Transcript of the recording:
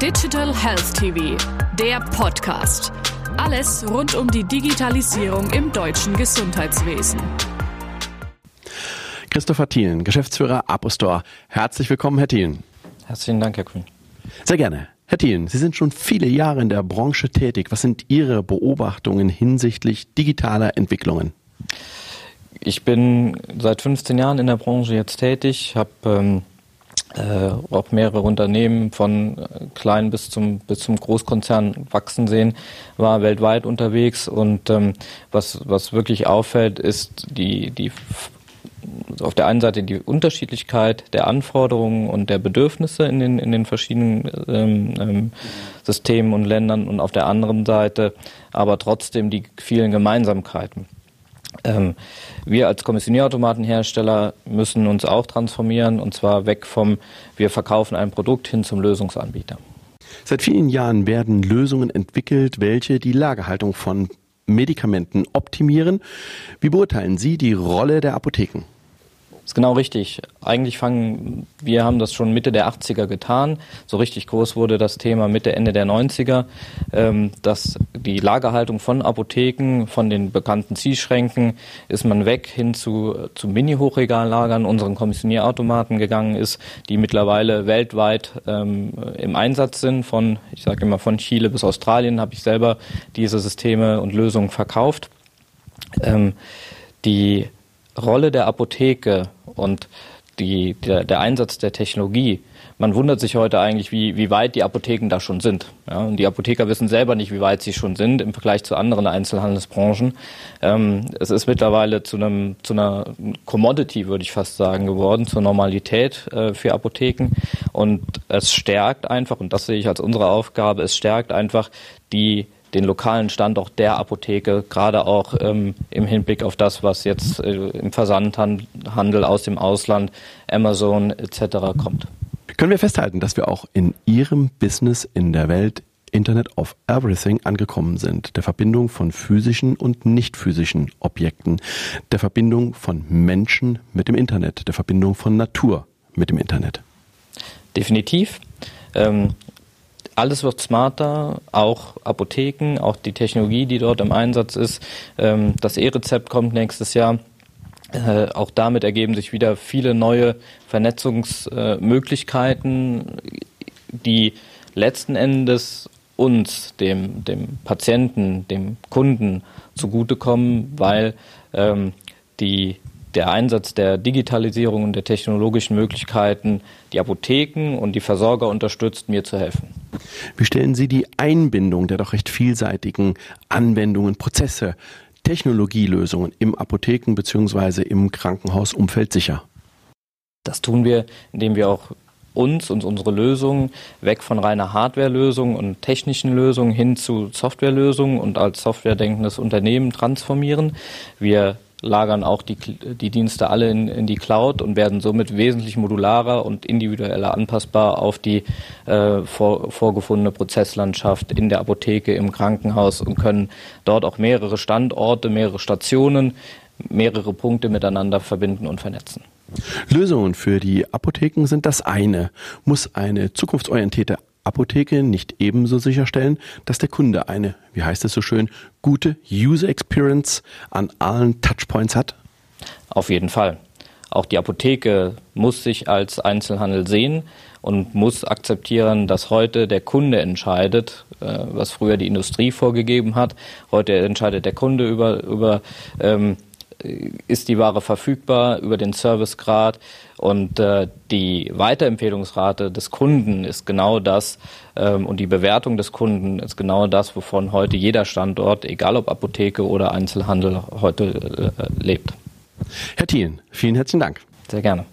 Digital Health TV, der Podcast. Alles rund um die Digitalisierung im deutschen Gesundheitswesen. Christopher Thielen, Geschäftsführer Apostore. Herzlich willkommen, Herr Thielen. Herzlichen Dank, Herr Kuhn. Sehr gerne. Herr Thielen, Sie sind schon viele Jahre in der Branche tätig. Was sind Ihre Beobachtungen hinsichtlich digitaler Entwicklungen? Ich bin seit 15 Jahren in der Branche jetzt tätig, habe ähm, äh, auch mehrere Unternehmen von äh, klein bis zum bis zum Großkonzern wachsen sehen, war weltweit unterwegs und ähm, was was wirklich auffällt, ist die die auf der einen Seite die Unterschiedlichkeit der Anforderungen und der Bedürfnisse in den, in den verschiedenen ähm, ähm, Systemen und Ländern und auf der anderen Seite aber trotzdem die vielen Gemeinsamkeiten. Ähm, wir als Kommissionierautomatenhersteller müssen uns auch transformieren und zwar weg vom wir verkaufen ein Produkt hin zum Lösungsanbieter. Seit vielen Jahren werden Lösungen entwickelt, welche die Lagerhaltung von Medikamenten optimieren. Wie beurteilen Sie die Rolle der Apotheken? Ist genau richtig. Eigentlich fangen, wir haben das schon Mitte der 80er getan. So richtig groß wurde das Thema Mitte, Ende der 90er, ähm, dass die Lagerhaltung von Apotheken, von den bekannten Zielschränken, ist man weg hin zu, zu Mini-Hochregallagern, unseren Kommissionierautomaten gegangen ist, die mittlerweile weltweit ähm, im Einsatz sind. Von, ich sage immer, von Chile bis Australien habe ich selber diese Systeme und Lösungen verkauft. Ähm, die Rolle der Apotheke und die, der, der, Einsatz der Technologie. Man wundert sich heute eigentlich, wie, wie weit die Apotheken da schon sind. Ja, und die Apotheker wissen selber nicht, wie weit sie schon sind im Vergleich zu anderen Einzelhandelsbranchen. Ähm, es ist mittlerweile zu, einem, zu einer Commodity, würde ich fast sagen, geworden, zur Normalität äh, für Apotheken. Und es stärkt einfach, und das sehe ich als unsere Aufgabe, es stärkt einfach die den lokalen Standort der Apotheke, gerade auch ähm, im Hinblick auf das, was jetzt äh, im Versandhandel aus dem Ausland, Amazon etc. kommt. Können wir festhalten, dass wir auch in Ihrem Business in der Welt Internet of Everything angekommen sind, der Verbindung von physischen und nicht physischen Objekten, der Verbindung von Menschen mit dem Internet, der Verbindung von Natur mit dem Internet? Definitiv. Ähm, alles wird smarter, auch Apotheken, auch die Technologie, die dort im Einsatz ist. Ähm, das E-Rezept kommt nächstes Jahr. Äh, auch damit ergeben sich wieder viele neue Vernetzungsmöglichkeiten, die letzten Endes uns, dem, dem Patienten, dem Kunden zugutekommen, weil ähm, die der Einsatz der Digitalisierung und der technologischen Möglichkeiten die Apotheken und die Versorger unterstützt, mir zu helfen. Wie stellen Sie die Einbindung der doch recht vielseitigen Anwendungen, Prozesse, Technologielösungen im Apotheken- bzw. im Krankenhausumfeld sicher? Das tun wir, indem wir auch uns und unsere Lösungen weg von reiner Hardware-Lösung und technischen Lösungen hin zu Softwarelösungen und als softwaredenkendes Unternehmen transformieren. Wir lagern auch die, die Dienste alle in, in die Cloud und werden somit wesentlich modularer und individueller anpassbar auf die äh, vor, vorgefundene Prozesslandschaft in der Apotheke, im Krankenhaus und können dort auch mehrere Standorte, mehrere Stationen, mehrere Punkte miteinander verbinden und vernetzen. Lösungen für die Apotheken sind das eine. Muss eine zukunftsorientierte Apotheke nicht ebenso sicherstellen, dass der Kunde eine, wie heißt es so schön, gute User Experience an allen Touchpoints hat? Auf jeden Fall. Auch die Apotheke muss sich als Einzelhandel sehen und muss akzeptieren, dass heute der Kunde entscheidet, äh, was früher die Industrie vorgegeben hat. Heute entscheidet der Kunde über, über ähm, ist die Ware verfügbar, über den Servicegrad und äh, die Weiterempfehlungsrate des Kunden ist genau das ähm, und die Bewertung des Kunden ist genau das, wovon heute jeder Standort, egal ob Apotheke oder Einzelhandel, heute äh, lebt. Herr Thielen, vielen herzlichen Dank. Sehr gerne.